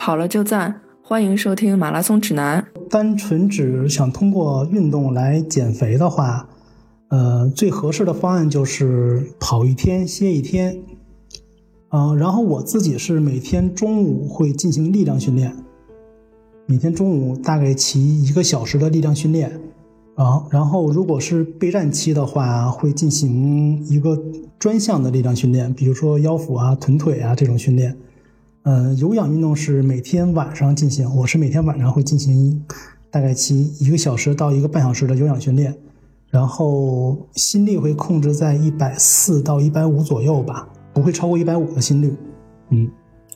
跑了就赞，欢迎收听马拉松指南。单纯只想通过运动来减肥的话，呃，最合适的方案就是跑一天歇一天。嗯，然后我自己是每天中午会进行力量训练，每天中午大概骑一个小时的力量训练。啊，然后如果是备战期的话，会进行一个专项的力量训练，比如说腰腹啊、臀腿啊这种训练。嗯，有氧运动是每天晚上进行，我是每天晚上会进行大概骑一个小时到一个半小时的有氧训练，然后心率会控制在一百四到一百五左右吧，不会超过一百五的心率。嗯，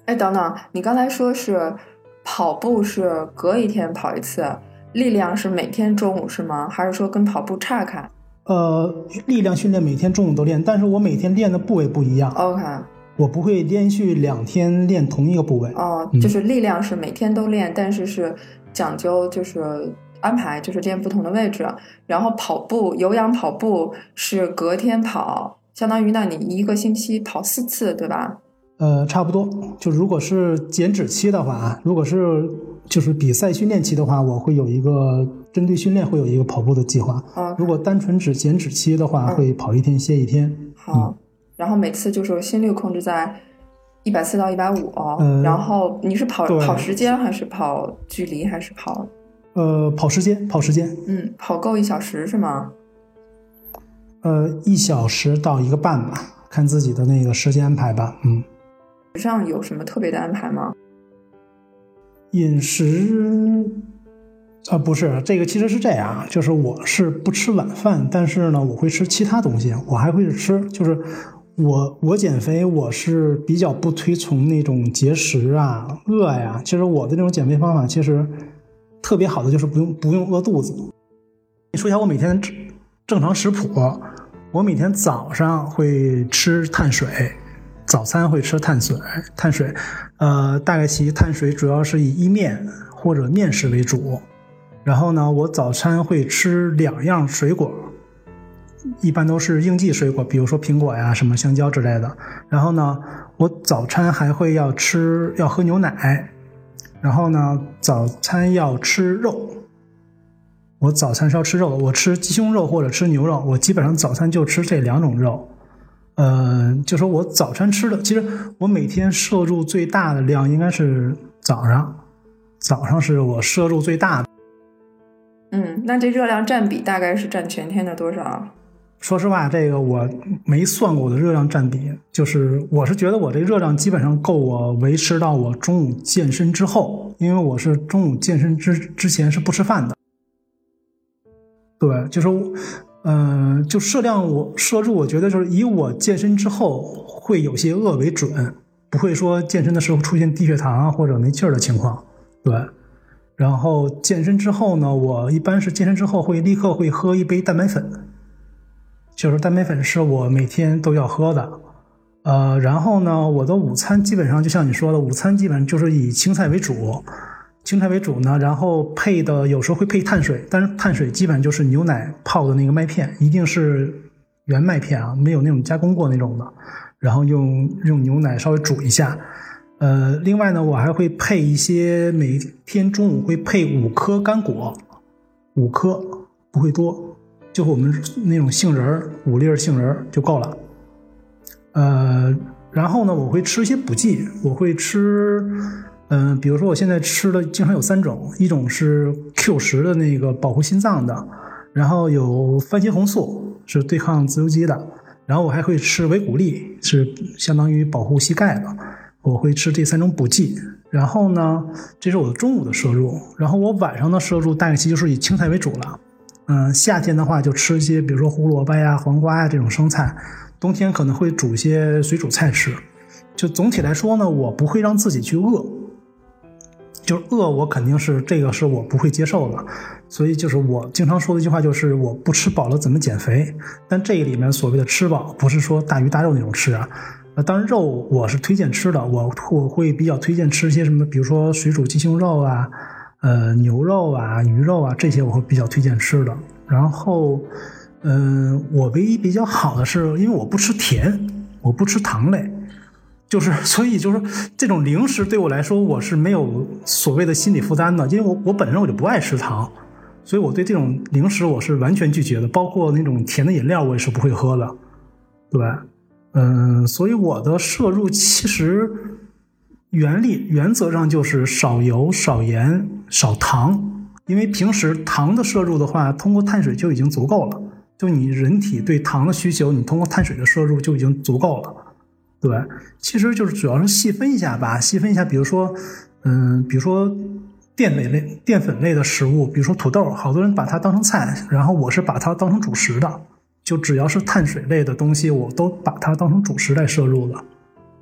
哎，等等，你刚才说是跑步是隔一天跑一次，力量是每天中午是吗？还是说跟跑步岔开？呃，力量训练每天中午都练，但是我每天练的部位不一样。OK。我不会连续两天练同一个部位哦，就是力量是每天都练，但是是讲究就是安排，就是练不同的位置。然后跑步有氧跑步是隔天跑，相当于那你一个星期跑四次，对吧？呃，差不多。就如果是减脂期的话，如果是就是比赛训练期的话，我会有一个针对训练会有一个跑步的计划。啊，如果单纯指减脂期的话，会跑一天歇一天。好。然后每次就是心率控制在一百四到一百五，然后你是跑跑时间还是跑距离还是跑？呃，跑时间，跑时间。嗯，跑够一小时是吗？呃，一小时到一个半吧，看自己的那个时间安排吧。嗯。上有什么特别的安排吗？饮食啊，不是这个，其实是这样，就是我是不吃晚饭，但是呢，我会吃其他东西，我还会吃，就是。我我减肥，我是比较不推崇那种节食啊、饿呀。其实我的那种减肥方法，其实特别好的就是不用不用饿肚子。你说一下我每天正正常食谱，我每天早上会吃碳水，早餐会吃碳水，碳水，呃，大概其碳水主要是以意面或者面食为主。然后呢，我早餐会吃两样水果。一般都是应季水果，比如说苹果呀、什么香蕉之类的。然后呢，我早餐还会要吃，要喝牛奶。然后呢，早餐要吃肉。我早餐是要吃肉的，我吃鸡胸肉或者吃牛肉。我基本上早餐就吃这两种肉。呃，就说我早餐吃的，其实我每天摄入最大的量应该是早上，早上是我摄入最大的。嗯，那这热量占比大概是占全天的多少？说实话，这个我没算过我的热量占比，就是我是觉得我这热量基本上够我维持到我中午健身之后，因为我是中午健身之之前是不吃饭的。对，就是，嗯，就摄量我摄入，我觉得就是以我健身之后会有些饿为准，不会说健身的时候出现低血糖啊或者没劲儿的情况。对，然后健身之后呢，我一般是健身之后会立刻会喝一杯蛋白粉。就是蛋白粉是我每天都要喝的，呃，然后呢，我的午餐基本上就像你说的，午餐基本上就是以青菜为主，青菜为主呢，然后配的有时候会配碳水，但是碳水基本上就是牛奶泡的那个麦片，一定是原麦片啊，没有那种加工过那种的，然后用用牛奶稍微煮一下，呃，另外呢，我还会配一些，每天中午会配五颗干果，五颗不会多。就我们那种杏仁儿，五粒杏仁儿就够了。呃，然后呢，我会吃一些补剂，我会吃，嗯，比如说我现在吃的经常有三种，一种是 Q 十的那个保护心脏的，然后有番茄红素是对抗自由基的，然后我还会吃维骨力，是相当于保护膝盖的。我会吃这三种补剂，然后呢，这是我的中午的摄入，然后我晚上的摄入大概其就是以青菜为主了。嗯，夏天的话就吃一些，比如说胡萝卜呀、黄瓜呀这种生菜；冬天可能会煮一些水煮菜吃。就总体来说呢，我不会让自己去饿，就是饿我肯定是这个是我不会接受的。所以就是我经常说的一句话，就是我不吃饱了怎么减肥？但这里面所谓的吃饱，不是说大鱼大肉那种吃啊。呃，当然肉我是推荐吃的，我我会比较推荐吃一些什么，比如说水煮鸡胸肉啊。呃，牛肉啊，鱼肉啊，这些我会比较推荐吃的。然后，嗯，我唯一比较好的是，因为我不吃甜，我不吃糖类，就是所以就是说这种零食对我来说，我是没有所谓的心理负担的，因为我我本身我就不爱吃糖，所以我对这种零食我是完全拒绝的，包括那种甜的饮料我也是不会喝的，对吧？嗯，所以我的摄入其实原理原则上就是少油、少盐、少糖，因为平时糖的摄入的话，通过碳水就已经足够了。就你人体对糖的需求，你通过碳水的摄入就已经足够了。对，其实就是主要是细分一下吧，细分一下，比如说，嗯，比如说淀粉类、淀粉类的食物，比如说土豆，好多人把它当成菜，然后我是把它当成主食的。就只要是碳水类的东西，我都把它当成主食来摄入了。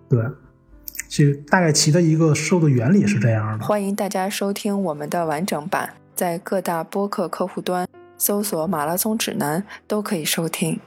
对，是大概其的一个瘦的原理是这样的。欢迎大家收听我们的完整版，在各大播客客户端搜索“马拉松指南”都可以收听。